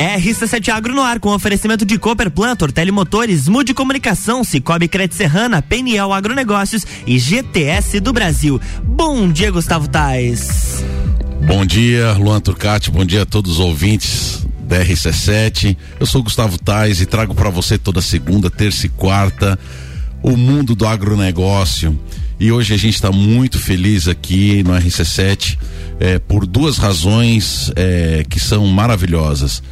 RC7 Agro no ar com oferecimento de Cooper Plantor, Telemotores, Mude Comunicação, Cicobi Credit Serrana, Peniel Agronegócios e GTS do Brasil. Bom dia, Gustavo Tais. Bom dia, Luan Turcati, bom dia a todos os ouvintes da RC7. Eu sou Gustavo Tais e trago para você toda segunda, terça e quarta o mundo do agronegócio. E hoje a gente está muito feliz aqui no RC7 é, por duas razões é, que são maravilhosas.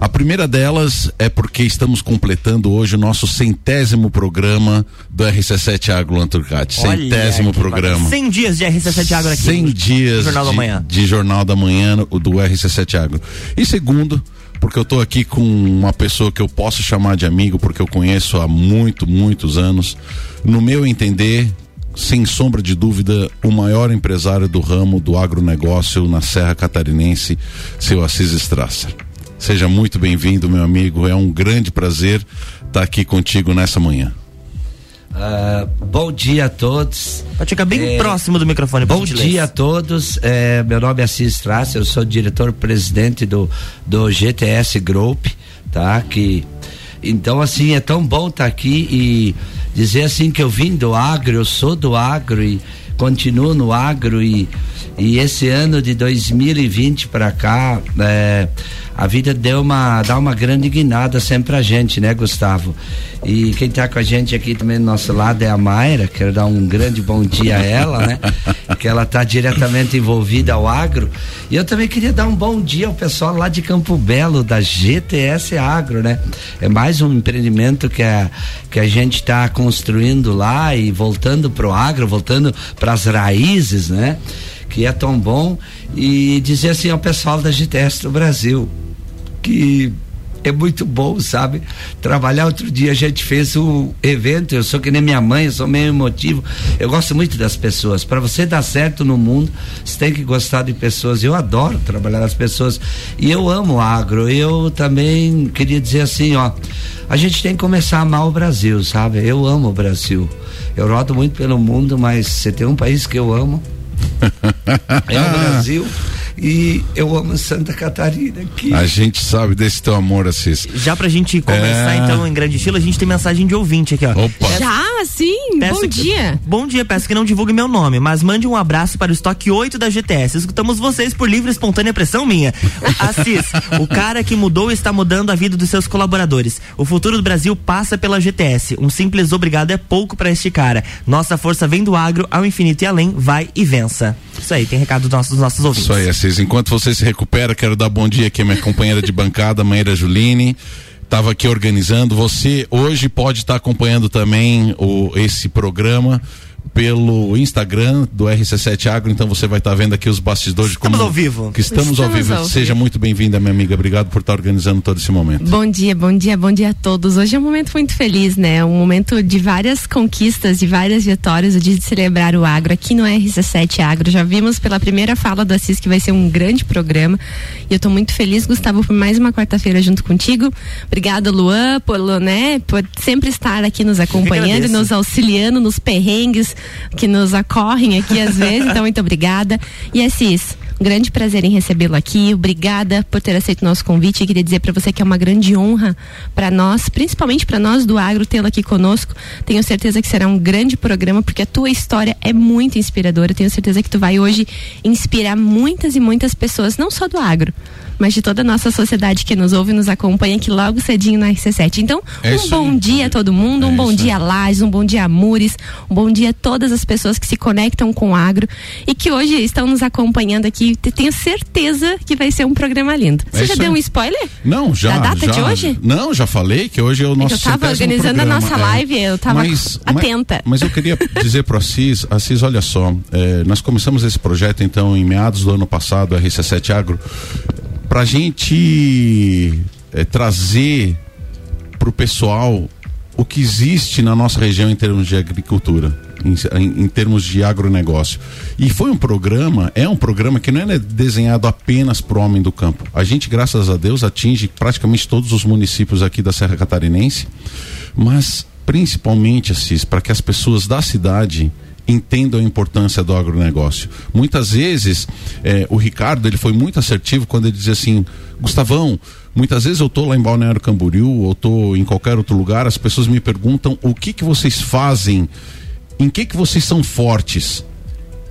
A primeira delas é porque estamos completando hoje o nosso centésimo programa do RC7 Agro Lanturcati. Centésimo programa. 100 dias de RC7 Agro aqui. 100 dias Jornal de, da Manhã. de Jornal da Manhã do RC7 Agro. E segundo, porque eu estou aqui com uma pessoa que eu posso chamar de amigo, porque eu conheço há muito, muitos anos. No meu entender, sem sombra de dúvida, o maior empresário do ramo do agronegócio na Serra Catarinense, seu Assis Strasser. Seja muito bem-vindo, meu amigo. É um grande prazer estar aqui contigo nessa manhã. Uh, bom dia a todos. Pode ficar bem é, próximo do microfone. Bom dia a todos. É, meu nome é Assis Strasser, eu sou diretor-presidente do, do GTS Group, tá? Que, então, assim, é tão bom estar aqui e dizer assim que eu vim do agro, eu sou do agro e continuo no agro e, e esse ano de 2020 para cá, é, a vida deu uma, dá uma grande guinada sempre a gente, né, Gustavo? E quem está com a gente aqui também do nosso lado é a Mayra, quero dar um grande bom dia a ela, né? que ela está diretamente envolvida ao agro. E eu também queria dar um bom dia ao pessoal lá de Campo Belo, da GTS Agro, né? É mais um empreendimento que a, que a gente está construindo lá e voltando pro agro, voltando para as raízes, né? Que é tão bom. E dizer assim ao pessoal da GTS do Brasil, que é muito bom, sabe? Trabalhar outro dia a gente fez um evento, eu sou que nem minha mãe, eu sou meio emotivo. Eu gosto muito das pessoas. Para você dar certo no mundo, você tem que gostar de pessoas. Eu adoro trabalhar as pessoas e eu amo o agro. Eu também queria dizer assim, ó, a gente tem que começar a amar o Brasil, sabe? Eu amo o Brasil. Eu rodo muito pelo mundo, mas você tem um país que eu amo. é o Brasil. E eu amo Santa Catarina. Que... A gente sabe desse teu amor, Assis. Já pra gente começar, é... então, em grande estilo, a gente tem mensagem de ouvinte aqui, ó. Opa. Já, sim. Peço bom que... dia. Bom dia, peço que não divulgue meu nome, mas mande um abraço para o estoque 8 da GTS. Escutamos vocês por livre e espontânea pressão minha. Assis, o cara que mudou está mudando a vida dos seus colaboradores. O futuro do Brasil passa pela GTS. Um simples obrigado é pouco para este cara. Nossa força vem do agro ao infinito e além, vai e vença. Isso aí, tem recado dos nossos, dos nossos ouvintes. Isso aí, Assis. Enquanto você se recupera, quero dar bom dia aqui à minha companheira de bancada, Maíra Juline estava aqui organizando. Você hoje pode estar tá acompanhando também o, esse programa pelo Instagram do RC7 Agro, então você vai estar tá vendo aqui os bastidores estamos como, ao vivo. Que estamos, estamos ao vivo. Ao Seja muito bem-vinda, minha amiga. Obrigado por estar tá organizando todo esse momento. Bom dia, bom dia, bom dia a todos. Hoje é um momento muito feliz, né? Um momento de várias conquistas, de várias vitórias, o dia de celebrar o agro aqui no RC7 Agro. Já vimos pela primeira fala do Assis que vai ser um grande programa. E eu estou muito feliz, Gustavo, por mais uma quarta-feira junto contigo. Obrigada, Luan, por, né, por sempre estar aqui nos acompanhando, nos auxiliando nos perrengues que nos acorrem aqui às vezes. Então, muito obrigada. E Assis, um grande prazer em recebê-lo aqui. Obrigada por ter aceito o nosso convite. E queria dizer para você que é uma grande honra para nós, principalmente para nós do agro, tê-lo aqui conosco. Tenho certeza que será um grande programa, porque a tua história é muito inspiradora. Tenho certeza que tu vai hoje inspirar muitas e muitas pessoas, não só do agro, mas de toda a nossa sociedade que nos ouve e nos acompanha aqui logo cedinho na RC7. Então, é um bom aí. dia a todo mundo, é um bom dia Lages, um bom dia Mures, um bom dia a todas as pessoas que se conectam com o agro e que hoje estão nos acompanhando aqui. Tenho certeza que vai ser um programa lindo. Você é já deu um spoiler? Não, já. Da data já, de hoje? Não, já falei que hoje é o nosso Eu estava organizando programa. a nossa é. live, eu estava atenta. Mas, mas, eu queria dizer para Assis, Assis, olha só, é, nós começamos esse projeto então em meados do ano passado, a RC7 Agro, para a gente é, trazer para o pessoal o que existe na nossa região em termos de agricultura, em, em, em, termos de agronegócio. E foi um programa, é um programa que não é desenhado apenas para o homem do campo. A gente, graças a Deus, atinge praticamente todos os municípios aqui da Serra Catarinense, mas principalmente, Assis, para que as pessoas da cidade entendam a importância do agronegócio. Muitas vezes, eh, o Ricardo ele foi muito assertivo quando ele dizia assim, Gustavão, muitas vezes eu estou lá em Balneário Camboriú ou estou em qualquer outro lugar, as pessoas me perguntam o que que vocês fazem, em que que vocês são fortes.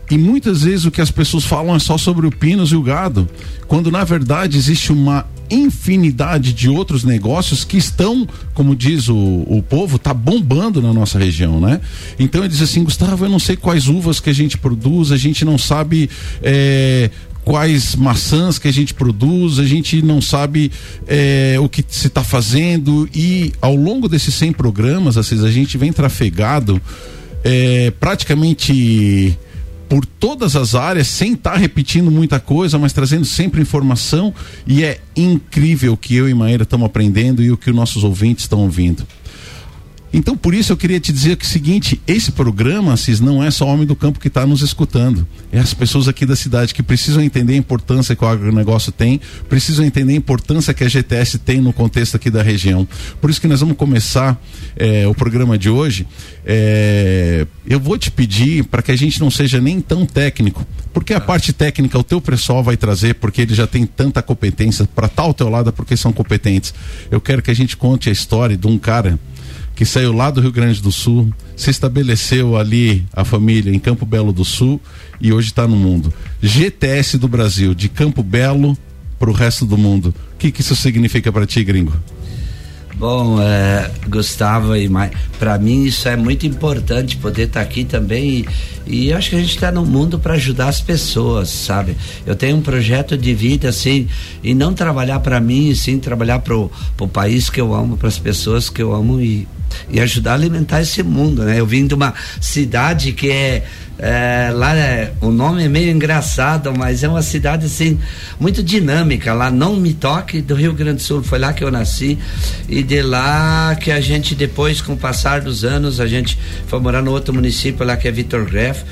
E muitas vezes o que as pessoas falam é só sobre o pinos e o gado, quando na verdade existe uma infinidade de outros negócios que estão, como diz o, o povo, tá bombando na nossa região, né? Então ele diz assim, Gustavo, eu não sei quais uvas que a gente produz, a gente não sabe é, quais maçãs que a gente produz, a gente não sabe é, o que se está fazendo e ao longo desses 100 programas, assim, a gente vem trafegado é, praticamente por todas as áreas, sem estar tá repetindo muita coisa, mas trazendo sempre informação. E é incrível o que eu e Maíra estamos aprendendo e o que os nossos ouvintes estão ouvindo. Então, por isso eu queria te dizer que é o seguinte: esse programa, Cis, não é só o homem do campo que está nos escutando. É as pessoas aqui da cidade que precisam entender a importância que o agronegócio tem, precisam entender a importância que a GTS tem no contexto aqui da região. Por isso que nós vamos começar é, o programa de hoje. É, eu vou te pedir para que a gente não seja nem tão técnico, porque a parte técnica o teu pessoal vai trazer, porque ele já tem tanta competência para estar tá ao teu lado, porque são competentes. Eu quero que a gente conte a história de um cara que saiu lá do Rio Grande do Sul, se estabeleceu ali a família em Campo Belo do Sul e hoje está no mundo. GTS do Brasil, de Campo Belo para o resto do mundo. O que, que isso significa para ti, gringo? Bom, é, Gustavo e para mim isso é muito importante poder estar tá aqui também e, e acho que a gente está no mundo para ajudar as pessoas, sabe? Eu tenho um projeto de vida assim e não trabalhar para mim, sim trabalhar para o país que eu amo, para as pessoas que eu amo e e ajudar a alimentar esse mundo, né? Eu vim de uma cidade que é, é lá é, o nome é meio engraçado, mas é uma cidade assim muito dinâmica. Lá não me toque do Rio Grande do Sul, foi lá que eu nasci e de lá que a gente depois, com o passar dos anos, a gente foi morar no outro município lá que é Vitor Greff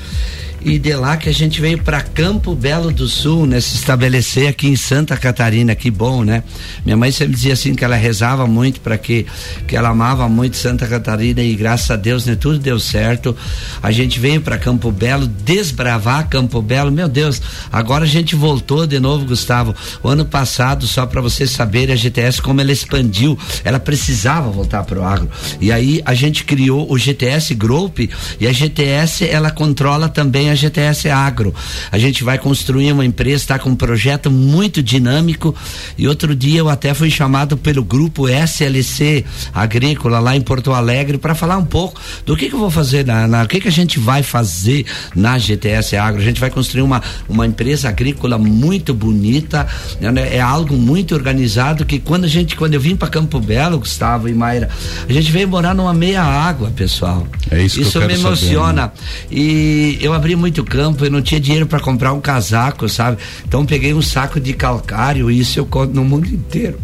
e de lá que a gente veio para Campo Belo do Sul, né, se estabelecer aqui em Santa Catarina, que bom, né? Minha mãe sempre dizia assim que ela rezava muito para que que ela amava muito Santa Catarina e graças a Deus, né, tudo deu certo. A gente veio para Campo Belo desbravar Campo Belo. Meu Deus, agora a gente voltou de novo, Gustavo. O ano passado, só para vocês saberem, a GTS como ela expandiu, ela precisava voltar pro agro. E aí a gente criou o GTS Group e a GTS ela controla também a GTS Agro. A gente vai construir uma empresa, está com um projeto muito dinâmico. E outro dia eu até fui chamado pelo grupo SLC Agrícola lá em Porto Alegre para falar um pouco do que, que eu vou fazer na, na, o que, que a gente vai fazer na GTS Agro. A gente vai construir uma, uma empresa agrícola muito bonita, né? é algo muito organizado que quando a gente, quando eu vim para Campo Belo, Gustavo e Mayra, a gente veio morar numa meia água, pessoal. É isso, isso que eu me emociona. Saber, né? E eu abri muito campo, eu não tinha dinheiro para comprar um casaco, sabe? Então peguei um saco de calcário, e isso eu conto no mundo inteiro.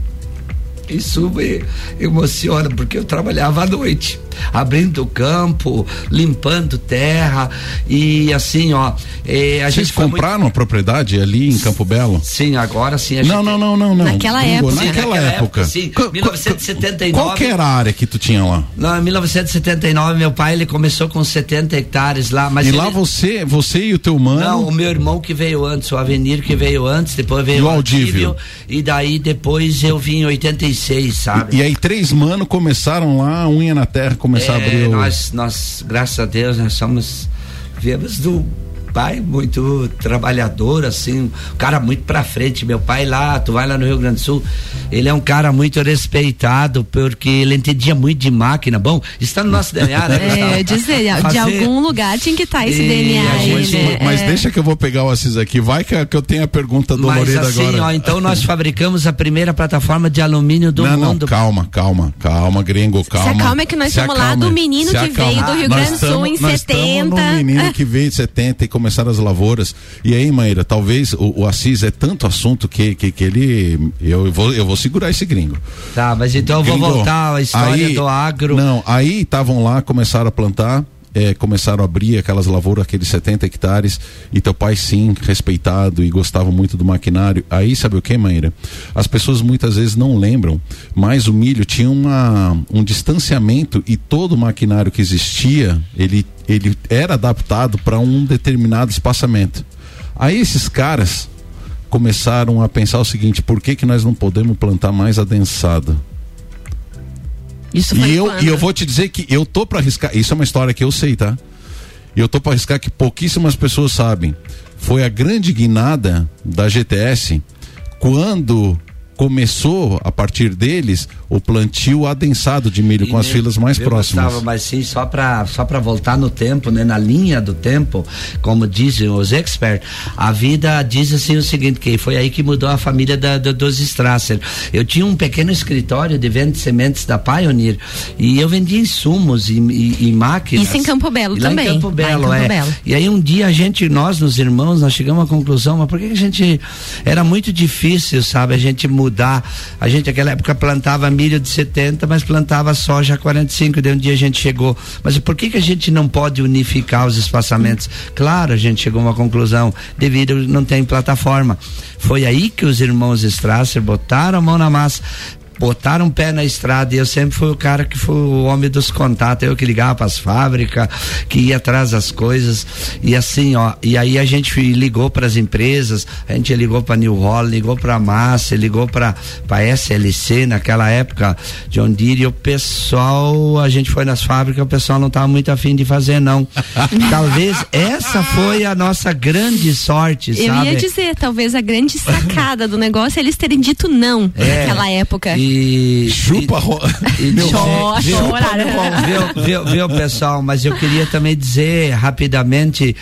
Isso me emociona, porque eu trabalhava à noite abrindo o campo, limpando terra e assim, ó. Eh, a Vocês gente compraram muito... uma propriedade ali em Campo Belo? Sim, agora sim. não, não, não, não, não. Naquela época. Naquela, naquela época. época. Sim, Qu 1979. Qual que era a área que tu tinha lá? Não, em 1979 meu pai ele começou com 70 hectares lá, mas E ele... lá você, você e o teu mano? Não, o meu irmão que veio antes, o Avenir que veio antes, depois veio e o Aldívio. E daí depois eu vim em 86, sabe? E, e aí três manos começaram lá, unha na terra, começar é, a abrir o... nós, nós, graças a Deus, nós somos viemos do pai muito trabalhador, assim, um cara muito pra frente. Meu pai lá, tu vai lá no Rio Grande do Sul, ele é um cara muito respeitado, porque ele entendia muito de máquina. Bom, está no nosso DNA, né? É, dizer, Fazer... de algum lugar tinha que estar tá esse e DNA aí, mas, né? Mas é. deixa que eu vou pegar o Assis aqui, vai que, que eu tenho a pergunta do mas, assim, agora. Ó, então nós fabricamos a primeira plataforma de alumínio do não, mundo. Não, calma, calma, calma, gringo, calma. Se acalma é que nós estamos lá do menino que veio do Rio Grande do Sul em 70. Nós menino que veio em 70 e começaram as lavouras e aí, Maíra, talvez o, o Assis é tanto assunto que, que, que ele. Eu vou, eu vou segurar esse gringo. Tá, mas então eu vou voltar à história aí, do agro. Não, aí estavam lá, começaram a plantar é, começaram a abrir aquelas lavouras, aqueles 70 hectares, e teu pai sim, respeitado e gostava muito do maquinário. Aí sabe o que, Maíra? As pessoas muitas vezes não lembram, mas o milho tinha uma, um distanciamento e todo o maquinário que existia, ele, ele era adaptado para um determinado espaçamento. Aí esses caras começaram a pensar o seguinte: por que, que nós não podemos plantar mais adensado? Isso e eu, e eu vou te dizer que eu tô para arriscar. Isso é uma história que eu sei, tá? E eu tô para arriscar que pouquíssimas pessoas sabem. Foi a grande guinada da GTS quando começou a partir deles o plantio adensado de milho e com as filas mais próximas. Gustavo, mas sim, só para só para voltar no tempo, né, na linha do tempo, como dizem os experts, a vida diz assim o seguinte, que foi aí que mudou a família da, da, dos Strasser. Eu tinha um pequeno escritório de venda de sementes da Pioneer e eu vendia insumos e, e, e máquinas. Isso em Campo Belo também. Em Campo Belo, em Campo é. Belo. E aí um dia a gente, nós, nos irmãos, nós chegamos à conclusão, mas por que a gente era muito difícil, sabe, a gente mudar. A gente naquela época plantava milho de 70, mas plantava soja 45. Daí um dia a gente chegou. Mas por que, que a gente não pode unificar os espaçamentos? Claro, a gente chegou a uma conclusão, devido não tem plataforma. Foi aí que os irmãos Strasser botaram a mão na massa botaram um pé na estrada e eu sempre fui o cara que foi o homem dos contatos, eu que ligava para as fábricas, que ia atrás das coisas e assim, ó, e aí a gente ligou para as empresas, a gente ligou para New Holland, ligou para Massa, ligou para para SLC naquela época, John Deere, e o pessoal, a gente foi nas fábricas, o pessoal não estava muito afim de fazer não. talvez essa foi a nossa grande sorte, eu sabe? Eu ia dizer, talvez a grande sacada do negócio é eles terem dito não é, naquela época. E e. Chupa, e, meu Chora, viu, viu, viu, pessoal? Mas eu queria também dizer rapidamente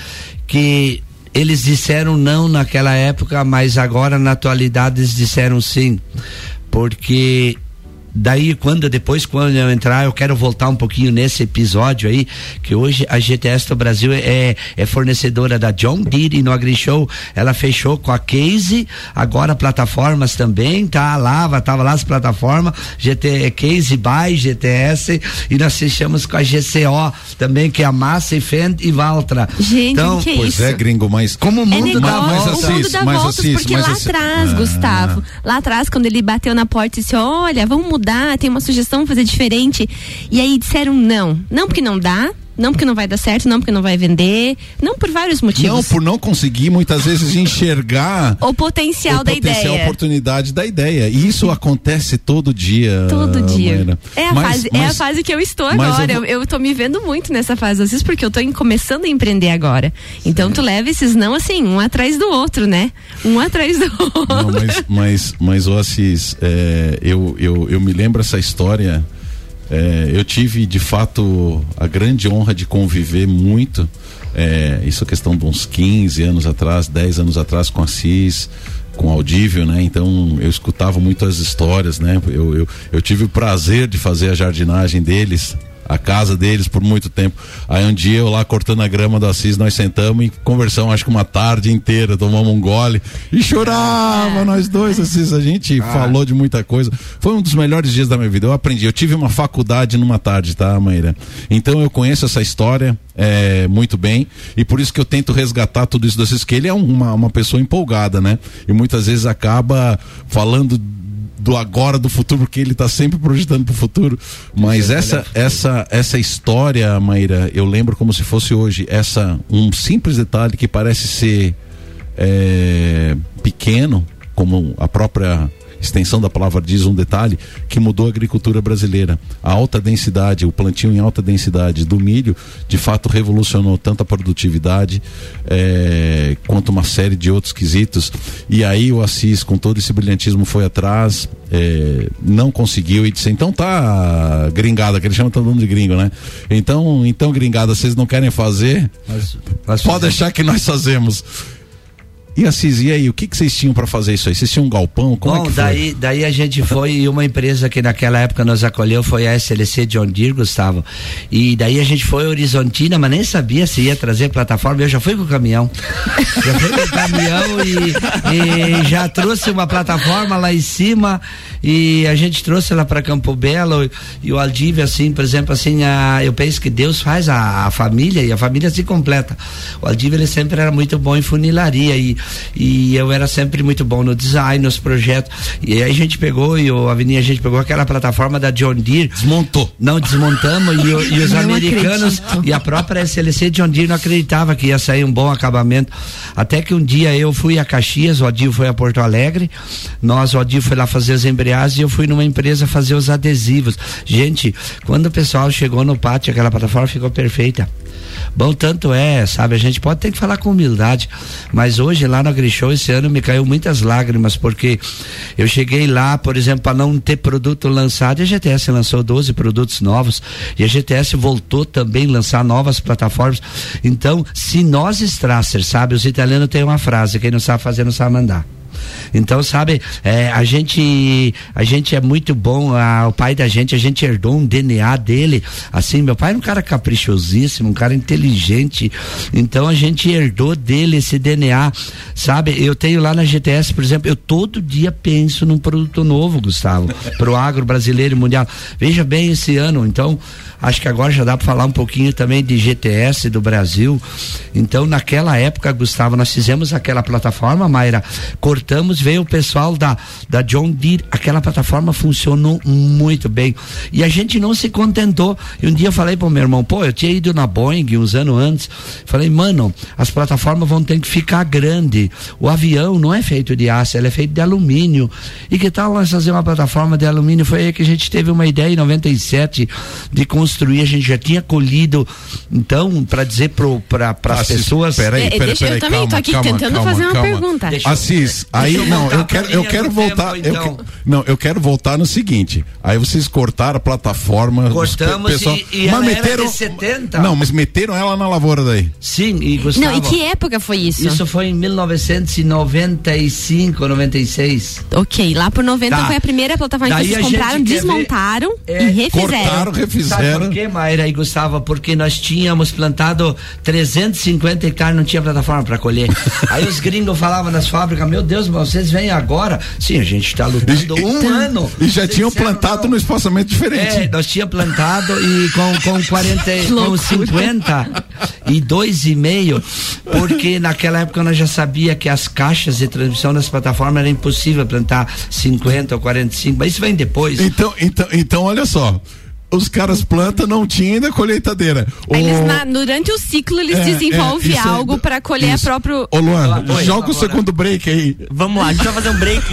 que eles disseram não naquela época, mas agora na atualidade eles disseram sim. Porque Daí, quando depois, quando eu entrar, eu quero voltar um pouquinho nesse episódio aí, que hoje a GTS do Brasil é, é fornecedora da John Deere no AgriShow. Ela fechou com a Case, agora plataformas também, tá lá, tava lá as plataformas, GT, Case by GTS, e nós fechamos com a GCO também, que é a Massa e Fend e Valtra. Gente, então, que é pois isso? é, gringo, mas como o mundo é dá voltas. O mundo dá voltas, porque lá atrás, ah. Gustavo, lá atrás, quando ele bateu na porta e disse, olha, vamos mudar mudar, tem uma sugestão, fazer diferente. E aí disseram não. Não porque não dá, não porque não vai dar certo, não porque não vai vender, não por vários motivos. Não, por não conseguir muitas vezes enxergar o potencial o da potencial, ideia. a oportunidade da ideia. E isso acontece todo dia. Todo dia. É a, mas, fase, mas, é a fase que eu estou agora. Eu, vou... eu, eu tô me vendo muito nessa fase, às vezes porque eu tô começando a empreender agora. Então Sim. tu leva esses não assim, um atrás do outro, né? Um atrás do outro. Não, mas, mas, mas, Assis, é, eu, eu, eu me lembro essa história é, eu tive de fato a grande honra de conviver muito. É, isso é questão de uns 15 anos atrás, 10 anos atrás com a CIS, com o Audívio, né? Então eu escutava muito as histórias, né? Eu, eu, eu tive o prazer de fazer a jardinagem deles a casa deles por muito tempo. Aí um dia eu lá cortando a grama do Assis, nós sentamos e conversamos acho que uma tarde inteira, tomamos um gole e chorava é. nós dois, Assis, a gente ah. falou de muita coisa. Foi um dos melhores dias da minha vida. Eu aprendi, eu tive uma faculdade numa tarde, tá, Maíra? Então eu conheço essa história é, muito bem e por isso que eu tento resgatar tudo isso do Assis, que ele é uma, uma pessoa empolgada, né? E muitas vezes acaba falando do agora, do futuro, porque ele está sempre projetando para o futuro. Mas essa, essa, essa história, Maíra, eu lembro como se fosse hoje. Essa um simples detalhe que parece ser é, pequeno, como a própria extensão da palavra diz um detalhe que mudou a agricultura brasileira. A alta densidade, o plantio em alta densidade do milho, de fato revolucionou tanto a produtividade é, quanto uma série de outros quesitos. E aí o Assis, com todo esse brilhantismo, foi atrás, é, não conseguiu e disse: então tá gringada, que ele chama todo mundo de gringo, né? Então, então gringada, vocês não querem fazer? Mas, mas pode deixar que nós fazemos. E Assis, e aí, o que, que vocês tinham para fazer isso aí? Vocês tinham um galpão? Como Bom, é que daí, foi? daí a gente foi e uma empresa que naquela época nos acolheu foi a SLC John Deere, Gustavo. E daí a gente foi Horizontina, mas nem sabia se ia trazer plataforma. Eu já fui com o caminhão. já fui com o caminhão e, e, já trouxe uma plataforma lá em cima e a gente trouxe lá para Campo Belo e o Aldívia, assim, por exemplo, assim, a, eu penso que Deus faz a, a família e a família se completa. O Aldívia ele sempre era muito bom em funilaria e e eu era sempre muito bom no design, nos projetos. E aí a gente pegou e o Avenida a gente pegou aquela plataforma da John Deere. Desmontou. Não desmontamos e, e os Não americanos acredito. e a própria SLC John Deere não acreditava que ia sair um bom acabamento. Até que um dia eu fui a Caxias, o Adil foi a Porto Alegre. Nós, o Adil foi lá fazer as embreagens e eu fui numa empresa fazer os adesivos. Gente, quando o pessoal chegou no pátio, aquela plataforma ficou perfeita. Bom, tanto é, sabe, a gente pode ter que falar com humildade, mas hoje lá no AgriShow esse ano me caiu muitas lágrimas, porque eu cheguei lá, por exemplo, para não ter produto lançado, e a GTS lançou 12 produtos novos, e a GTS voltou também a lançar novas plataformas. Então, se nós Strasser, sabe, os italianos têm uma frase, quem não sabe fazer não sabe mandar. Então, sabe, é, a gente a gente é muito bom, a, o pai da gente, a gente herdou um DNA dele. Assim, meu pai era um cara caprichosíssimo, um cara inteligente. Então a gente herdou dele esse DNA, sabe? Eu tenho lá na GTS, por exemplo, eu todo dia penso num produto novo, Gustavo, pro agro brasileiro e mundial. Veja bem esse ano, então acho que agora já dá para falar um pouquinho também de GTS do Brasil. Então, naquela época, Gustavo, nós fizemos aquela plataforma, Mayra, cortamos, veio o pessoal da, da John Deere, aquela plataforma funcionou muito bem. E a gente não se contentou. E um dia eu falei pro meu irmão, pô, eu tinha ido na Boeing uns anos antes. Falei, mano, as plataformas vão ter que ficar grande. O avião não é feito de aço, ele é feito de alumínio. E que tal nós fazer uma plataforma de alumínio? Foi aí que a gente teve uma ideia em 97 de construir, a gente já tinha colhido. Então, para dizer para as Assis, pessoas. Peraí, É, peraí, deixa- eu peraí, também tô calma, aqui calma, tentando calma, fazer uma calma. pergunta. Deixa eu- Assis, deixa aí eu não, eu pra quero, eu quero voltar, tempo, eu então. não, eu quero voltar no seguinte. Aí vocês cortaram a plataforma, os Cortamos pe- pessoal, e- e ela era de 70. Não, mas meteram ela na lavoura daí. Sim, e Gustavo. Não, e que época foi isso? Isso foi em 1995, 96. Ok, lá por 90 Tá. foi a primeira plataforma Daí que vocês compraram, desmontaram É, e refizeram. Cortaram, Sabe por quê, Mayra e Gustavo? Porque nós tínhamos plantado 350 hectares, não tinha plataforma para colher. Aí os gringos falavam nas fábricas, meu Deus, mas vocês vêm agora? Sim, a gente está lutando um ano. E já tinham plantado no espaçamento diferente. É, nós tínhamos plantado e com, com 40, com loucura. 50 e dois e meio, porque naquela época nós já sabia que as caixas de transmissão das plataformas era impossível plantar 50 ou 45, mas isso vem depois. Então, então, então, olha só. Os caras plantam, não tinha ainda colheitadeira. Eles, O- na- durante o ciclo, eles É, desenvolvem é, é- algo para colher isso. a próprio. Ô Luan, Oi, joga o segundo break aí. Vamos lá, a gente vai fazer um break.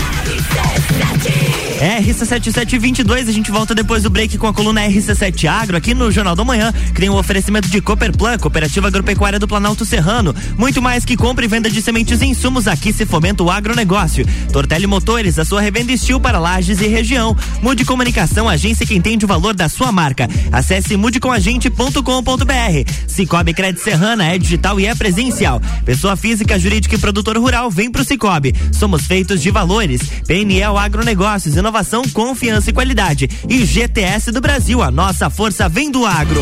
É, RC7722, a gente volta depois do break com a coluna RC7 Agro aqui no Jornal da Manhã, que tem um oferecimento de Cooperplan, Cooperativa Agropecuária do Planalto Serrano. Muito mais que compra e venda de sementes e insumos, aqui se fomenta o agronegócio. Tortelli Motores, a sua revenda estil para lajes e região. Mude Comunicação, agência que entende o valor da sua marca. Acesse mudecomagente.com.br. Cicobi Crédito Serrana é digital e é presencial. Pessoa física, jurídica e produtor rural, vem pro Cicobi. Somos feitos de valores. PNL Agronegócios, inovação, confiança e qualidade. E GTS do Brasil, a nossa força vem do agro.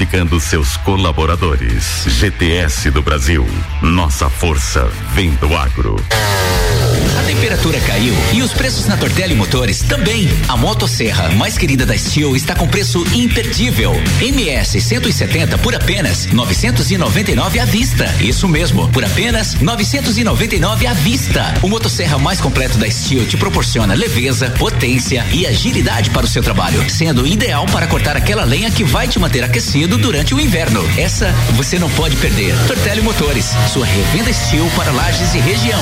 seus colaboradores. GTS do Brasil. Nossa força vem do agro. A temperatura caiu e os preços na Tortelli Motores também. A motosserra mais querida da Steel está com preço imperdível. MS 170 por apenas 999 à vista. Isso mesmo, por apenas 999 à vista. O motosserra mais completo da Steel te proporciona leveza, potência e agilidade para o seu trabalho, sendo ideal para cortar aquela lenha que vai te manter aquecido durante o inverno. Essa você não pode perder. Tortelli Motores, sua revenda Steel para lajes e região.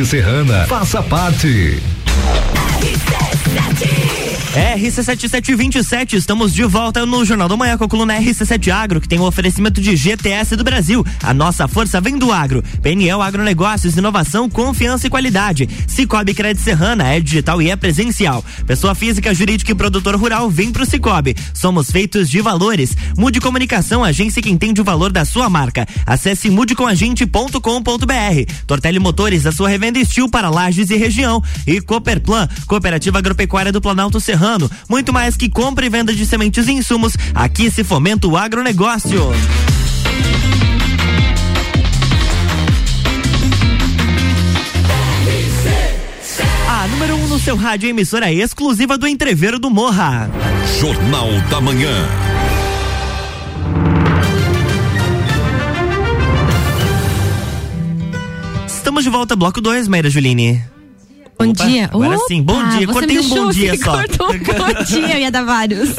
Serrana. Faça parte. RC7727, estamos de volta no Jornal da Manhã com a coluna RC7 Agro, que tem o um oferecimento de GTS do Brasil. A nossa força vem do agro. PNL Agronegócios, inovação, confiança e qualidade. Cicobi Crédito Serrana é digital e é presencial. Pessoa física, jurídica e produtor rural vem pro Cicobi. Somos feitos de valores. Mude Comunicação, agência que entende o valor da sua marca. Acesse mudecomagente.com.br. Tortelli Motores, a sua revenda estilo para lajes e região. E Cooperplan, Cooperativa Agropecuária do Planalto Serrano. Muito mais que compra e venda de sementes e insumos, aqui se fomenta o agronegócio. A número 1 um no seu rádio emissora exclusiva do Entreveiro do Morra. Jornal da Manhã. Estamos de volta, bloco 2, Meira Juline. Bom Opa, dia. Agora Opa, sim, bom dia. Cortei um bom dia só. Cortou um bom dia, eu ia dar vários.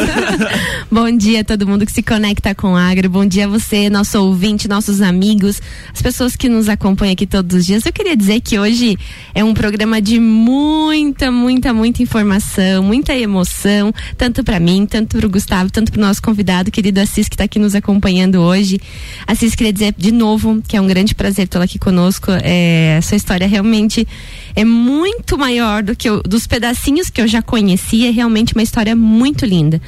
bom dia a todo mundo que se conecta com o Agro. Bom dia a você, nosso ouvinte, nossos amigos, as pessoas que nos acompanham aqui todos os dias. Eu queria dizer que hoje é um programa de muita, muita, muita informação, muita emoção, tanto para mim, tanto para o Gustavo, tanto para o nosso convidado, querido Assis, que está aqui nos acompanhando hoje. Assis, queria dizer de novo que é um grande prazer tê-lo aqui conosco. É, sua história realmente é muito muito maior do que eu, dos pedacinhos que eu já conhecia. É realmente uma história muito linda.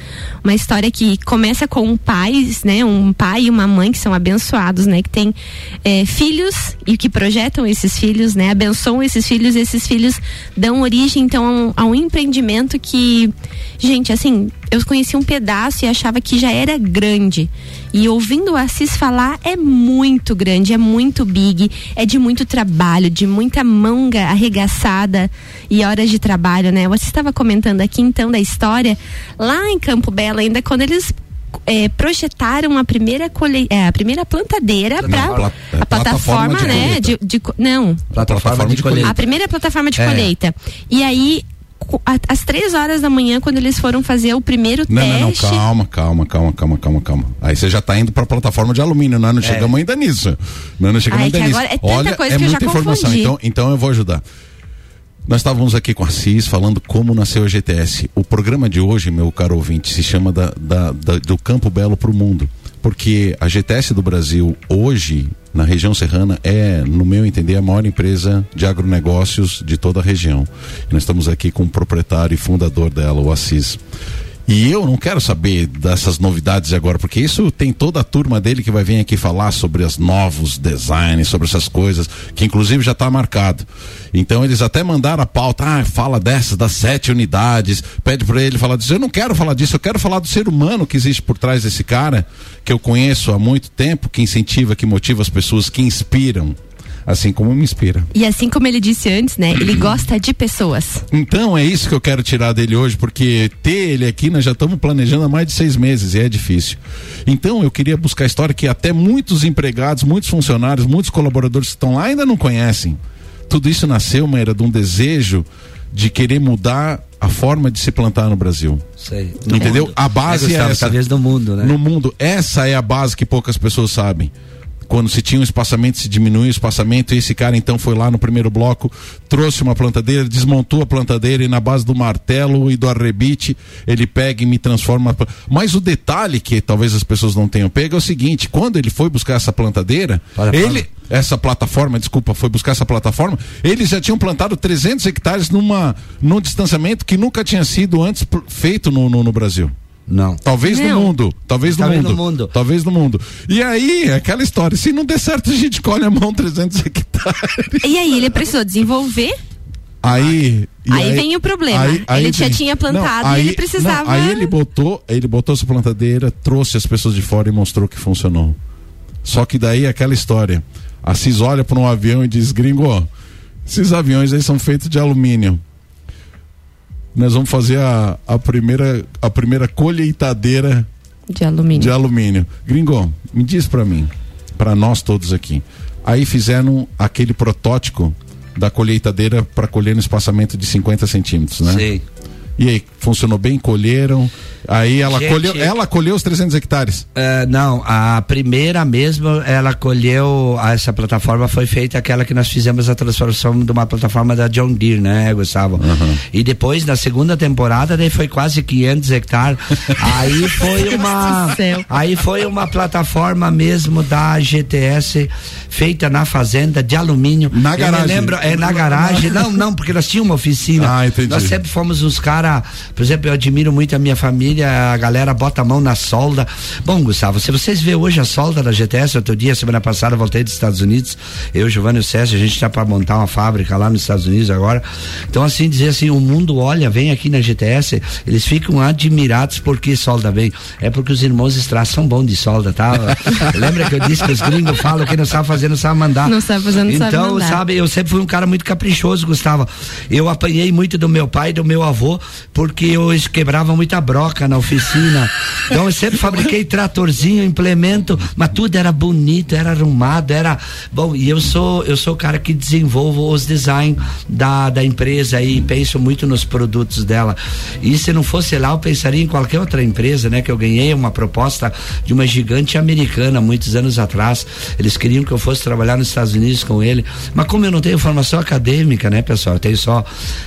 Uma história que começa com um pai, né? Um pai e uma mãe que são abençoados, né? Que tem é, filhos e que projetam esses filhos, né? Abençoam esses filhos. Esses filhos dão origem, então, a um, a um empreendimento que, gente, assim, eu conheci um pedaço e achava que já era grande. E ouvindo o Assis falar, é muito grande, é muito big, é de muito trabalho, de muita manga arregaçada e horas de trabalho, né? Você estava comentando aqui então da história lá em Campo Belo, ainda quando eles é, projetaram a primeira colhe é, a primeira plantadeira para a plataforma, plataforma de né? De, de, não. Plataforma de colheita. A primeira plataforma de É. colheita. E aí, às três horas da manhã, quando eles foram fazer o primeiro Não, não, não, teste. calma, calma, calma, calma, calma, calma. Aí você já tá indo pra plataforma de alumínio, nós não chegamos ainda nisso. Nós não chegamos Ai, ainda nisso. agora é tanta Olha, coisa é que eu já muita informação, confundi. então, então eu vou ajudar. Nós estávamos aqui com a CIS falando como nasceu a GTS. O programa de hoje, meu caro ouvinte, se chama da, da- da- do Campo Belo para o Mundo. Porque a GTS do Brasil, hoje, na região serrana, é, no meu entender, a maior empresa de agronegócios de toda a região. E nós estamos aqui com o proprietário e fundador dela, o Assis. E eu não quero saber dessas novidades agora, porque isso tem toda a turma dele que vai vir aqui falar sobre os novos designs, sobre essas coisas, que inclusive já está marcado. Então eles até mandaram a pauta, ah, fala dessas, das sete unidades, pede para ele falar disso. Eu não quero falar disso, eu quero falar do ser humano que existe por trás desse cara, que eu conheço há muito tempo, que incentiva, que motiva as pessoas, que inspiram, assim como me inspira. E assim como ele disse antes, né? Ele gosta de pessoas. Então é isso que eu quero tirar dele hoje, porque ter ele aqui nós já estamos planejando há mais de seis meses e é difícil. Então eu queria buscar a história que até muitos empregados, muitos funcionários, muitos colaboradores que estão lá ainda não conhecem. Tudo isso nasceu, Meira, de um desejo de querer mudar a forma de se plantar no Brasil. Sei. Entendeu? A base é, Gustavo, essa. talvez no mundo, né? No mundo, essa é a base que poucas pessoas sabem. Quando se tinha um espaçamento, se diminuía o espaçamento, e esse cara então foi lá no primeiro bloco, trouxe uma plantadeira, desmontou a plantadeira e na base do martelo e do arrebite, ele pega e me transforma. Mas o detalhe que talvez as pessoas não tenham pego é o seguinte: quando ele foi buscar essa plantadeira, ele, essa plataforma, desculpa, foi buscar essa plataforma, eles já tinham plantado 300 hectares numa, num distanciamento que nunca tinha sido antes feito no- no- no Brasil. Não. Talvez no Não. mundo. Talvez no Talvez mundo. no mundo. Talvez no mundo. E aí, é aquela história. Se não der certo, a gente colhe a mão 300 hectares. E aí, ele precisou desenvolver. Aí. e Aí vem o problema. Ele já tinha plantado e ele precisava- não, aí ele botou, ele botou essa plantadeira, trouxe as pessoas de fora e mostrou que funcionou. Só que daí é aquela história. A CIS olha para um avião e diz: gringo, esses aviões aí são feitos de alumínio. Nós vamos fazer a, a, primeira, a primeira colheitadeira De alumínio. de alumínio. Gringo, me diz pra mim, pra nós todos aqui. Aí fizeram aquele protótipo da colheitadeira para colher no espaçamento de 50 centímetros, né? Sei. E aí, funcionou bem? Colheram. Aí ela Gente, colheu, ela colheu os 300 hectares. É, não, a primeira mesmo, ela colheu, essa plataforma foi feita aquela que nós fizemos a transformação de uma plataforma da John Deere, né, Gustavo? E depois, na segunda temporada, daí foi quase 500 hectares. aí foi uma, do céu. aí foi uma plataforma mesmo da GTS feita na fazenda de alumínio. Na Eu garagem. Me lembro, é na garagem. Não, não, porque nós tínhamos uma oficina. Ah, entendi. Nós sempre fomos uns caras, por exemplo, eu admiro muito a minha família, a galera bota a mão na solda. Bom, Gustavo, se vocês vê hoje a solda da GTS, outro dia, semana passada, voltei dos Estados Unidos, eu, Giovanni e o César, a gente tá para montar uma fábrica lá nos Estados Unidos agora. Então, assim, dizer assim, o mundo olha, vem aqui na GTS, eles ficam admirados porque solda bem. É porque os irmãos Strass são bons de solda, tá? Lembra que eu disse que os gringos falam que não sabe fazer, não sabe mandar. Não sabe fazer, não sabe Então, mandar. sabe, eu sempre fui um cara muito caprichoso, Gustavo. Eu apanhei muito do meu pai do meu avô, porque eu quebrava muita broca na oficina. Então eu sempre fabriquei tratorzinho, implemento, mas tudo era bonito, era arrumado, era bom. E eu sou eu sou o cara que desenvolvo os design da, da empresa e penso muito nos produtos dela. E se não fosse lá, eu pensaria em qualquer outra empresa, né? Que eu ganhei uma proposta de uma gigante americana muitos anos atrás. Eles queriam que eu fosse trabalhar nos Estados Unidos com ele, mas como eu não tenho formação acadêmica, né, pessoal? Eu tenho só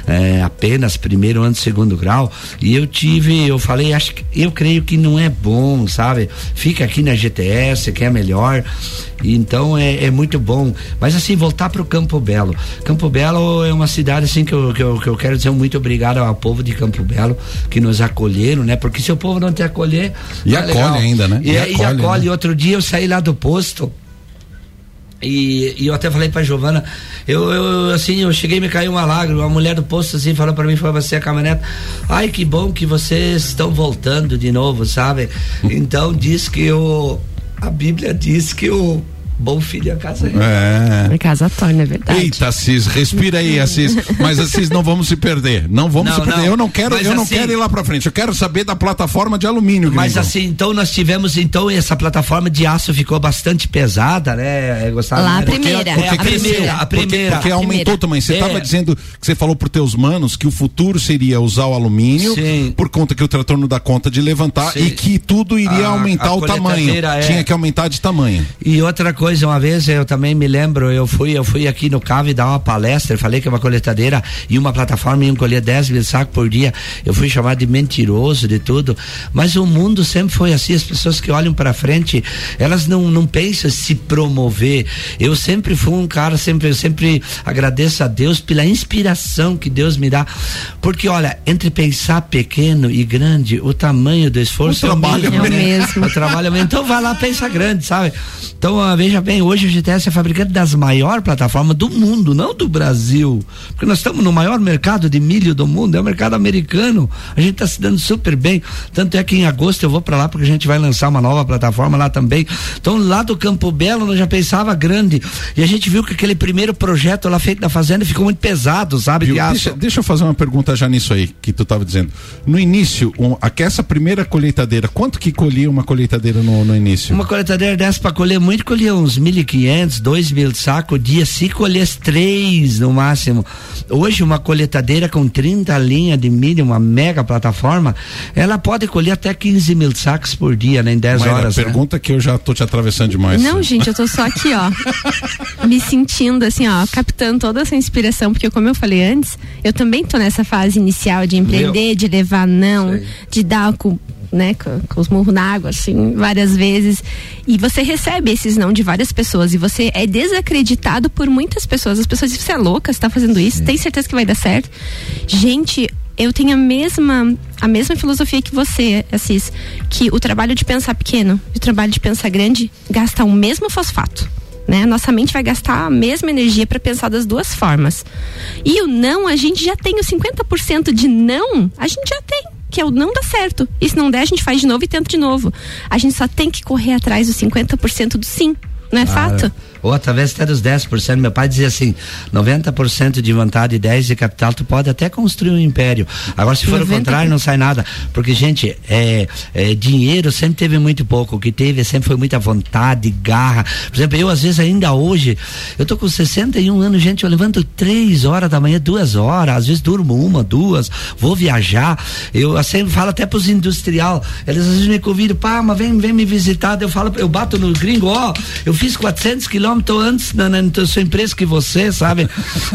eh, apenas primeiro ano, segundo segundo grau e eu tive, eu falei, acho que eu creio que não é bom, sabe? Fica aqui na GTS, que é melhor. Então é, é muito bom. Mas assim, voltar para o Campo Belo. Campo Belo é uma cidade assim que eu, que eu, que eu quero dizer muito obrigado ao povo de Campo Belo que nos acolheram, né? Porque se o povo não te acolher. E é acolhe legal. ainda, né? E, E e acolhe, acolhe. né? Outro dia eu saí lá do posto. E, e eu até falei pra Giovana, eu, eu assim, eu cheguei me caiu uma lágrima, a mulher do posto assim falou pra mim, foi você a caminhonete, ai que bom que vocês estão voltando de novo, sabe? Então diz que o a Bíblia diz que o bom filho é a casa É. A casa torna, é verdade. Eita, Assis, respira aí, Assis. Mas Assis, não vamos se perder. Não vamos Não, se perder. não. Eu não quero, Mas eu não assim- quero ir lá pra frente. Eu quero saber da plataforma de alumínio. Mas gringão. assim, então nós tivemos, então, essa plataforma de aço ficou bastante pesada, né? Gostava, Lá a né? primeira. É, a, A primeira, primeira. a primeira. Porque aumentou primeira. também. Você É. estava dizendo que você falou para teus manos que o futuro seria usar o alumínio Sim. por conta que o trator não dá conta de levantar Sim. e que tudo iria A- aumentar a o tamanho. é- Tinha que aumentar de tamanho. E outra coisa, uma vez eu também me lembro, eu fui, eu fui aqui no Cave dar uma palestra, falei que uma coletadeira e uma plataforma iam colher 10 mil sacos por dia. Eu fui chamado de mentiroso, de tudo. Mas o mundo sempre foi assim, as pessoas que olham para frente, elas não, não pensam em se promover. Eu sempre fui um cara, sempre, eu sempre agradeço a Deus pela inspiração que Deus me dá. Porque, olha, entre pensar pequeno e grande, o tamanho do esforço O é o mesmo, é mesmo. O trabalho é o mesmo. Então vai lá, pensa grande, sabe? Então, ah, veja bem, hoje o GTS é fabricante das maiores plataformas do mundo, não do Brasil. Porque nós estamos no maior mercado de milho do mundo, é o mercado americano. A gente está se dando super bem. Tanto é que em agosto eu vou para lá porque a gente vai lançar uma nova plataforma lá também. Então, lá do Campo Belo, nós já pensava grande. E a gente viu que aquele primeiro projeto lá feito na fazenda ficou muito pesado, sabe? Viu? De aço. Deixa, deixa eu fazer uma pergunta já nisso aí que tu estava dizendo. No início, um, aqui, essa primeira colheitadeira, quanto que colhia uma colheitadeira no, no início? Uma coletadeira dessa para colher muito, colhia uns 1.500, 2.000 sacos dia, se colhesse três no máximo. Hoje, uma coletadeira com 30 linhas de milho, uma mega plataforma, ela pode colher até 15 mil sacos por dia, né, em 10 Mayra, horas. né? pergunta que eu já tô te atravessando demais. Não, gente, eu tô só aqui, ó, me sentindo assim, ó, captando toda essa inspiração, porque como eu falei antes, eu também tô nessa fase inicial de empreender, de levar não, Sei. de dar com, né, com, com os murros na água, assim, várias vezes. E você recebe esses não de várias pessoas e você é desacreditado por muitas pessoas. As pessoas dizem, você é louca, você tá fazendo isso, tem certeza que vai dar certo? Gente, eu tenho a mesma a mesma filosofia que você, Assis, que o trabalho de pensar pequeno e o trabalho de pensar grande gasta o mesmo fosfato. Né? Nossa mente vai gastar a mesma energia para pensar das duas formas. E o não, a gente já tem o 50% de não, a gente já tem, que é o não dá certo. E se não der, a gente faz de novo e tenta de novo. A gente só tem que correr atrás dos 50% do sim. Não é fato? Ou através até dos 10%. Meu pai dizia assim: 90% de vontade e 10% de capital, tu pode até construir um império. Agora, se for o 90%. contrário, não sai nada. Porque, gente, é, é, dinheiro sempre teve muito pouco. O que teve sempre foi muita vontade, garra. Por exemplo, eu, às vezes, ainda hoje, eu tô com 61 anos, gente, eu levanto três horas da manhã, duas horas, às vezes durmo uma, duas, vou viajar. Eu sempre falo até pros industrial, eles às vezes me convidam, pá, mas vem, vem me visitar. Eu falo, eu bato no gringo, ó, eu fiz 400 quilômetros antes na, na, na sua empresa que você, sabe?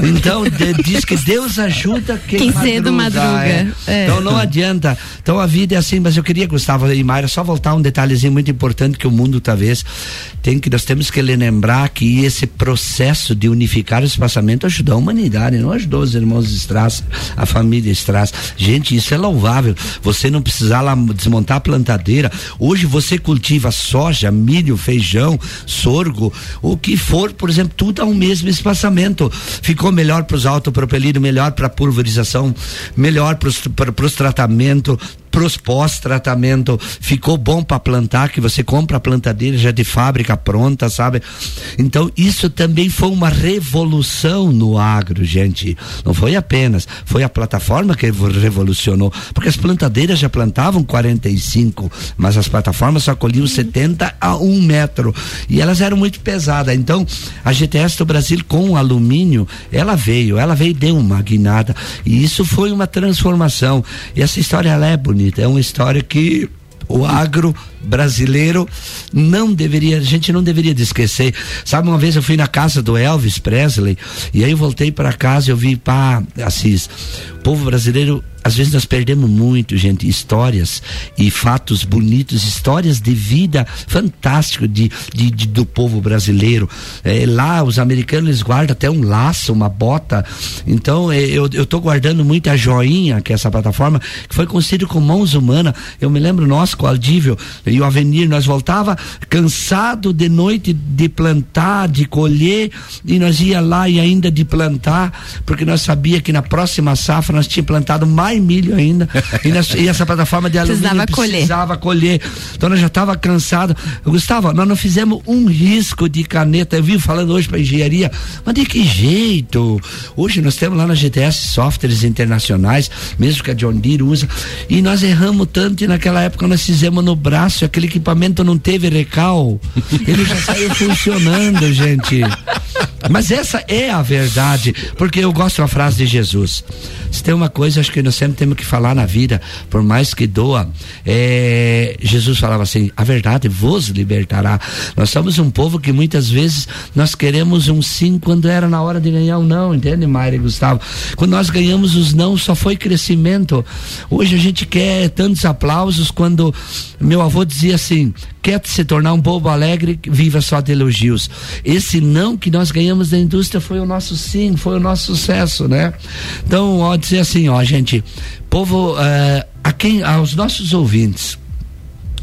Então, de- diz que Deus ajuda quem, Quem cedo madruga. é. É. Então, não adianta. Então, a vida é assim, mas eu queria, Gustavo e Mayra, só voltar um detalhezinho muito importante que o mundo, talvez, tem que, nós temos que lembrar que esse processo de unificar o espaçamento ajudou a humanidade, não ajudou os irmãos Strass, a família Strass. Gente, isso é louvável. Você não precisar lá desmontar a plantadeira. Hoje você cultiva soja, milho, feijão, sorgo, o que for, por exemplo, tudo a um mesmo espaçamento. Ficou melhor para os autopropelidos, melhor para pulverização, melhor para os tratamentos, pros pós-tratamento, ficou bom para plantar, que você compra a plantadeira já de fábrica pronta, sabe? Então, isso também foi uma revolução no agro, gente. Não foi apenas, foi a plataforma que revo- revolucionou, porque as plantadeiras já plantavam 45, mas as plataformas só colhiam 70 a 1 metro, e elas eram muito pesadas. Então, a GTS do Brasil com alumínio, ela veio, ela veio e deu uma guinada, e isso foi uma transformação. E essa história ela é bonita, é uma história que o agro brasileiro não deveria, a gente não deveria de esquecer. Sabe, uma vez eu fui na casa do Elvis Presley e aí eu voltei para casa e eu vi, pá, Assis, povo brasileiro às vezes nós perdemos muito, gente, histórias e fatos bonitos, histórias de vida fantástico de, de, de do povo brasileiro. É, lá os americanos eles guardam até um laço, uma bota. Então é, eu tô guardando muito a joinha, que é essa plataforma que foi construída com mãos humanas. Eu me lembro nós com o Aldívio e o Avenir, nós voltava cansado de noite de plantar, de colher e nós ia lá e ainda de plantar, porque nós sabia que na próxima safra nós tínhamos plantado mais mais milho ainda. e, nessa, e, essa plataforma de alumínio precisava, precisava colher. colher. Então nós já estava cansado. Gustavo, nós não fizemos um risco de caneta. Eu vi falando hoje para engenharia, mas de que jeito? Hoje nós temos lá na GTS softwares internacionais, mesmo que a John Deere usa, e nós erramos tanto e naquela época nós fizemos no braço, aquele equipamento não teve recal. Ele já saiu funcionando, gente. Mas essa é a verdade, porque eu gosto da frase de Jesus. Tem uma coisa, acho que nós sempre temos que falar na vida, por mais que doa, é, Jesus falava assim: a verdade vos libertará. Nós somos um povo que muitas vezes nós queremos um sim quando era na hora de ganhar um não, entende, Mayra e Gustavo? Quando nós ganhamos os não, só foi crescimento. Hoje a gente quer tantos aplausos quando meu avô dizia assim: quer se tornar um povo alegre, viva só de elogios. Esse não que nós ganhamos da indústria foi o nosso sim, foi o nosso sucesso, né? Então, ó, dizer assim, ó, gente, povo, uh, a quem, aos nossos ouvintes,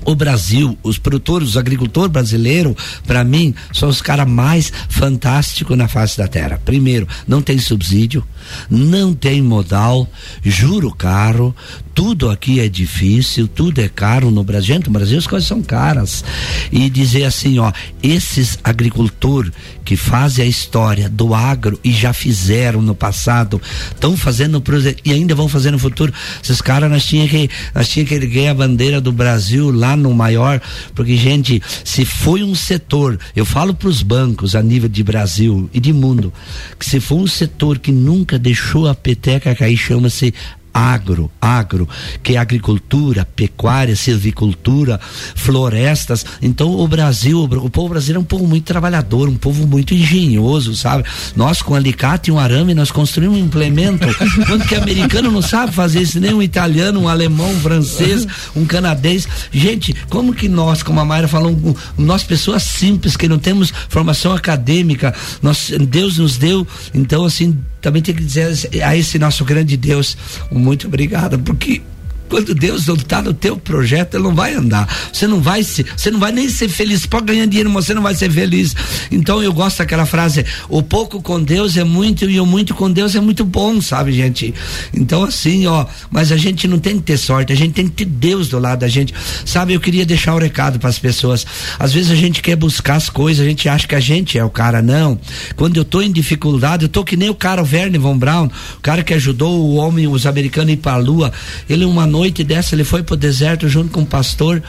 o Brasil, os produtores, os agricultores brasileiros, para mim, são os caras mais fantásticos na face da terra. Primeiro, não tem subsídio, não tem modal, juro caro, tudo aqui é difícil, tudo é caro no Brasil. Gente, no Brasil as coisas são caras. E dizer assim, ó, esses agricultores que fazem a história do agro e já fizeram no passado, estão fazendo e ainda vão fazer no futuro. Esses caras nós tinha que nós tinha que erguer a bandeira do Brasil lá no maior, porque gente, se foi um setor, eu falo para os bancos a nível de Brasil e de mundo, que se for um setor que nunca deixou a peteca cair, chama-se agro, agro, que é agricultura, pecuária, silvicultura, florestas. Então o Brasil, o povo brasileiro é um povo muito trabalhador, um povo muito engenhoso, sabe? Nós com alicate e um arame nós construímos um implemento, quando que americano não sabe fazer isso, nem um italiano, um alemão, um francês, um canadense. Gente, como que nós, como a Mayra falou, nós pessoas simples que não temos formação acadêmica, nós Deus nos deu, então assim, também tem que dizer a esse nosso grande Deus, muito obrigado, porque quando Deus não está no teu projeto, ele não vai andar. Você não vai se, você não vai nem ser feliz. Pode ganhar dinheiro, mas você não vai ser feliz. Então eu gosto daquela frase: o pouco com Deus é muito e o muito com Deus é muito bom, sabe, gente? Então assim, ó, mas a gente não tem que ter sorte, a gente tem que ter Deus do lado da gente. Sabe, eu queria deixar um recado para as pessoas. Às vezes a gente quer buscar as coisas, a gente acha que a gente é o cara, não. Quando eu tô em dificuldade, eu tô que nem o cara, o Verne von Braun, o cara que ajudou o homem, os americanos ir para a lua. Ele uma noite noite dessa ele foi pro deserto junto com o pastor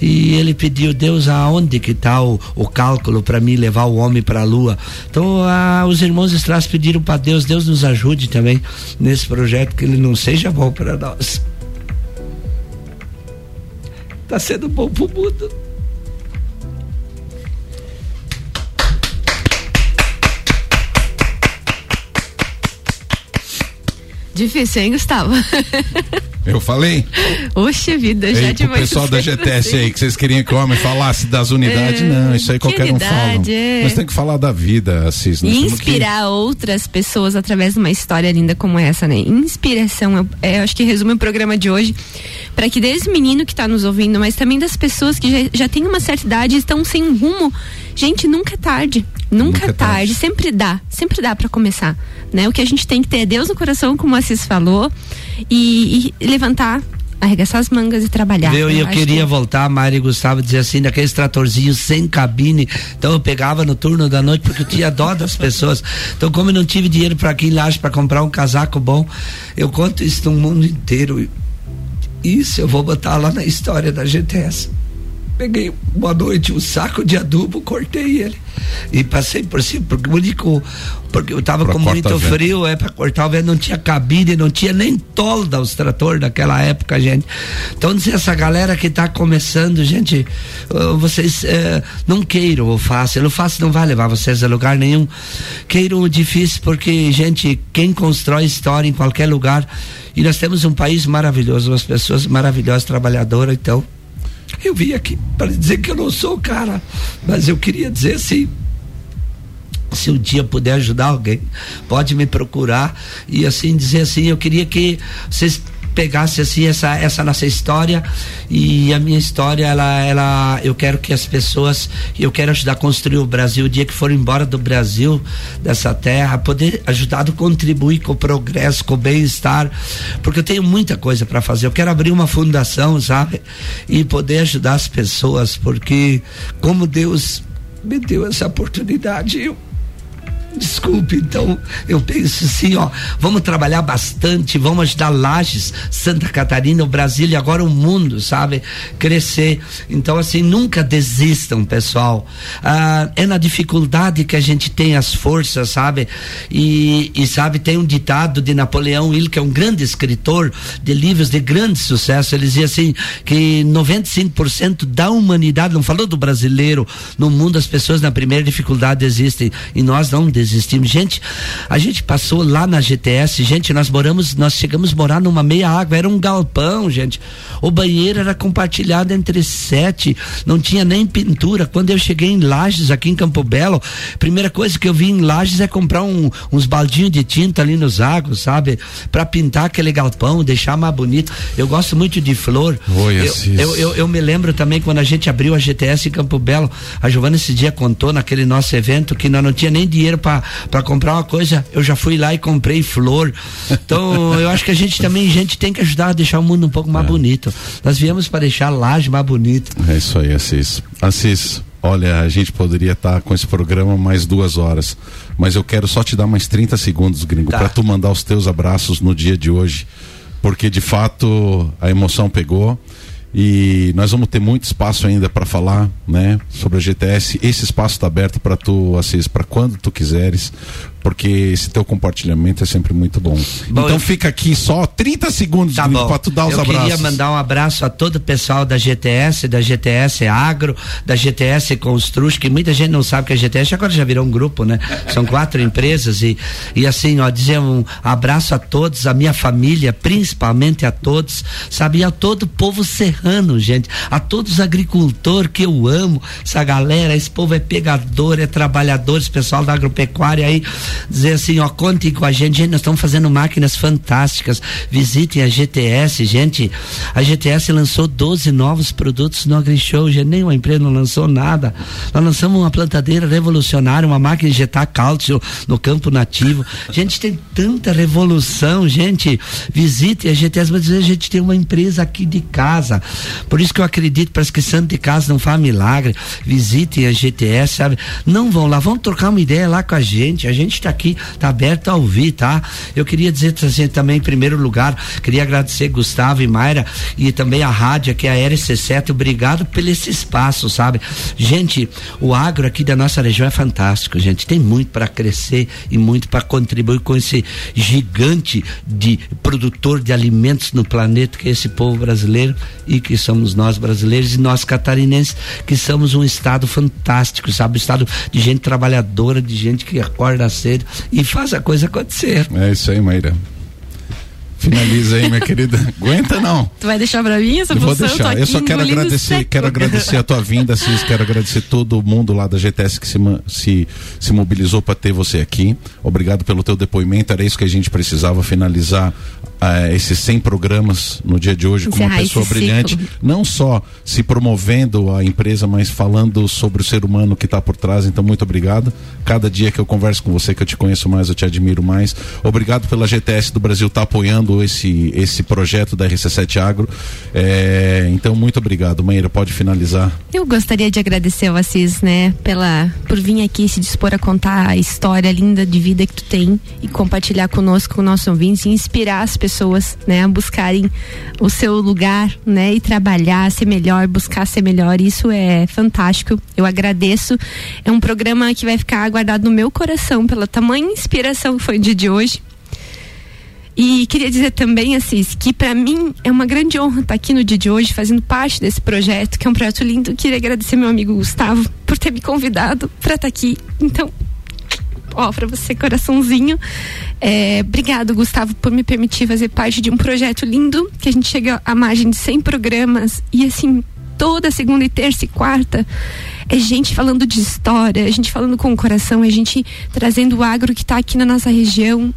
e ele pediu Deus aonde que tá o, o cálculo para mim levar o homem para a lua. Então os irmãos Estras pediram para Deus, Deus nos ajude também nesse projeto que ele não seja bom para nós. Tá sendo bom pro mundo. Difícil, hein, Gustavo? Eu falei? Oxe vida, já de O pessoal da GTS assim. aí, que vocês queriam que o homem falasse das unidades, é, não, isso aí qualquer um fala. É. Mas tem que falar da vida, Assis. E inspirar que... outras pessoas através de uma história linda como essa, né? Inspiração, eu, é, eu acho que resume o programa de hoje, para que desde o menino que está nos ouvindo, mas também das pessoas que já, já têm uma certa idade e estão sem rumo. Gente, nunca é tarde. Nunca, nunca é tarde. tarde. Sempre dá. Sempre dá para começar. Né? O que a gente tem que ter é Deus no coração, como o Assis falou, e, e levantar arregaçar as mangas e trabalhar. Eu, eu, eu queria que... voltar, Mari Gustavo dizer assim, daqueles tratorzinhos sem cabine. Então eu pegava no turno da noite porque eu tinha dó das pessoas. Então, como eu não tive dinheiro para aqui em Laje para comprar um casaco bom, eu conto isso no mundo inteiro. Isso eu vou botar lá na história da GTS. Peguei uma noite um saco de adubo, cortei ele e passei por cima, porque o único, porque eu tava pra com muito frio, é para cortar o vento, não tinha cabide, não tinha nem tolda os tratores daquela época, gente. Então, essa galera que tá começando, gente, vocês uh, não queiram o fácil, o fácil não vai levar vocês a lugar nenhum. Queiram o difícil, porque, gente, quem constrói história em qualquer lugar, e nós temos um país maravilhoso, umas pessoas maravilhosas, trabalhadoras, então eu vim aqui para dizer que eu não sou o cara, mas eu queria dizer assim, se um dia puder ajudar alguém, pode me procurar e assim dizer assim, eu queria que vocês pegasse assim essa essa nossa história. E a minha história ela ela eu quero que as pessoas eu quero ajudar a construir o Brasil. O dia que for embora do Brasil dessa terra poder ajudar a contribuir com o progresso com o bem-estar. Porque eu tenho muita coisa para fazer. Eu quero abrir uma fundação sabe? E poder ajudar as pessoas porque como Deus me deu essa oportunidade eu Desculpe, então eu penso assim, ó, vamos trabalhar bastante, vamos ajudar Lages, Santa Catarina, o Brasil e agora o mundo, sabe? Crescer. Então, assim, nunca desistam, pessoal. Ah, é na dificuldade que a gente tem as forças, sabe? E, e sabe, tem um ditado de Napoleão Hill, que é um grande escritor de livros de grande sucesso. Ele dizia assim: que 95% da humanidade, não falou do brasileiro, no mundo as pessoas na primeira dificuldade existem e nós não desistimos existimos. Gente, a gente passou lá na GTS, gente, nós moramos, nós chegamos a morar numa meia água, era um galpão, gente. O banheiro era compartilhado entre sete, não tinha nem pintura. Quando eu cheguei em Lages, aqui em Campo Belo, primeira coisa que eu vi em Lages é comprar um, uns baldinhos de tinta ali nos águas, sabe? Para pintar aquele galpão, deixar mais bonito. Eu gosto muito de flor. Oi, eu, eu, eu, eu, me lembro também quando a gente abriu a GTS em Campo Belo, a Giovana esse dia contou naquele nosso evento que nós não tinha nem dinheiro para para comprar uma coisa, eu já fui lá e comprei flor. Então, eu acho que a gente também, gente tem que ajudar a deixar o mundo um pouco mais é. bonito. Nós viemos para deixar a laje mais bonito. É isso aí, Assis. Assis, olha, a gente poderia estar tá com esse programa mais duas horas, mas eu quero só te dar mais 30 segundos, gringo, tá. para tu mandar os teus abraços no dia de hoje, porque de fato a emoção pegou e nós vamos ter muito espaço ainda para falar, né, sobre a GTS. Esse espaço está aberto para tu, Assis, para quando tu quiseres porque esse teu compartilhamento é sempre muito bom. bom então eu... fica aqui só 30 segundos tá para tu dar os eu abraços. Eu queria mandar um abraço a todo o pessoal da GTS, da GTS Agro, da GTS Construx, que muita gente não sabe que a GTS agora já virou um grupo, né? São quatro empresas e, e assim, ó, dizer um abraço a todos, a minha família, principalmente a todos, sabe? E a todo o povo serrano, gente, a todos os agricultores que eu amo, essa galera, esse povo é pegador, é trabalhador, esse pessoal da agropecuária aí, dizer assim, ó, contem com a gente, gente, nós estamos fazendo máquinas fantásticas, visitem a GTS, gente, a GTS lançou 12 novos produtos no AgriShow, gente, nenhuma empresa não lançou nada, nós lançamos uma plantadeira revolucionária, uma máquina de injetar cálcio no campo nativo, gente, tem tanta revolução, gente, visitem a GTS, mas a gente tem uma empresa aqui de casa, por isso que eu acredito, parece que santo de casa não faz milagre, visitem a GTS, sabe, não vão lá, vão trocar uma ideia lá com a gente, a gente está aqui, está aberto a ouvir, tá? Eu queria dizer assim, também, em primeiro lugar, queria agradecer Gustavo e Mayra e também a rádio, é a RC7, obrigado pelo esse espaço, sabe? Gente, o agro aqui da nossa região é fantástico, gente, tem muito para crescer e muito para contribuir com esse gigante de produtor de alimentos no planeta que é esse povo brasileiro e que somos nós brasileiros e nós catarinenses que somos um estado fantástico, sabe? Um estado de gente trabalhadora, de gente que acorda cedo cedo e faz a coisa acontecer. É isso aí, Maíra. Finaliza aí, minha querida. Aguenta não. Tu vai deixar pra mim essa Eu vou deixar. Eu só quero agradecer, seco. quero agradecer a tua vinda, Cis, quero agradecer todo mundo lá da GTS que se, se, se mobilizou para ter você aqui. Obrigado pelo teu depoimento. Era isso que a gente precisava finalizar uh, esses 100 programas no dia de hoje com uma pessoa brilhante, ciclo. não só se promovendo a empresa, mas falando sobre o ser humano que está por trás. Então, muito obrigado. Cada dia que eu converso com você, que eu te conheço mais, eu te admiro mais. Obrigado pela GTS do Brasil estar tá apoiando esse, esse projeto da RC7 Agro. É, então, muito obrigado. Maíra, pode finalizar. Eu gostaria de agradecer ao Assis, né, pela, por vir aqui se dispor a contar a história linda de vida que tu tem e compartilhar conosco, com o nosso ouvinte e inspirar as pessoas pessoas, né, a buscarem o seu lugar, né, e trabalhar, ser melhor, buscar ser melhor. Isso é fantástico. Eu agradeço. É um programa que vai ficar guardado no meu coração pela tamanha inspiração que foi o dia de hoje. E queria dizer também, Assis, que para mim é uma grande honra estar aqui no dia de hoje, fazendo parte desse projeto, que é um projeto lindo. Queria agradecer meu amigo Gustavo por ter me convidado para estar aqui. Então, ó, para você, coraçãozinho. É, obrigado, Gustavo, por me permitir fazer parte de um projeto lindo, que a gente chega à margem de 100 programas e assim, toda segunda e terça e quarta é gente falando de história, é gente falando com o coração, é gente trazendo o agro que está aqui na nossa região,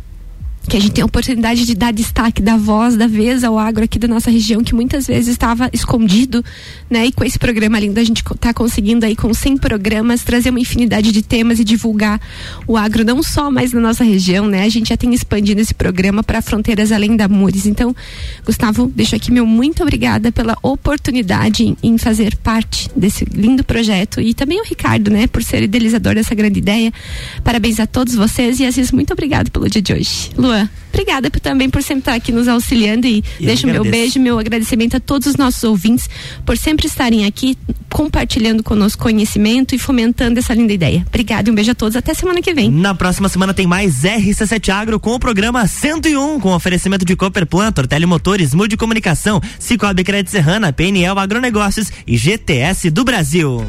que a gente tem a oportunidade de dar destaque, da voz, da vez ao agro aqui da nossa região, que muitas vezes estava escondido, né? E com esse programa lindo a gente está conseguindo aí com 100 programas trazer uma infinidade de temas e divulgar o agro não só mais na nossa região, né? A gente já tem expandido esse programa para fronteiras além da Mures. Então, Gustavo, deixo aqui meu muito obrigada pela oportunidade em, fazer parte desse lindo projeto e também o Ricardo, né, por ser idealizador dessa grande ideia. Parabéns a todos vocês e Assis, muito obrigado pelo dia de hoje. Luan, obrigada por, também por sempre estar aqui nos auxiliando e Eu deixo meu agradeço. beijo, meu agradecimento a todos os nossos ouvintes por sempre estarem aqui compartilhando conosco conhecimento e fomentando essa linda ideia. Obrigada e um beijo a todos. Até semana que vem. Na próxima semana tem mais RC7 Agro com o programa 101, com oferecimento de Cooperplan, Tortelli Motores, Mude Comunicação, Cicobi Crédito Serrana, PNL Agronegócios e GTS do Brasil.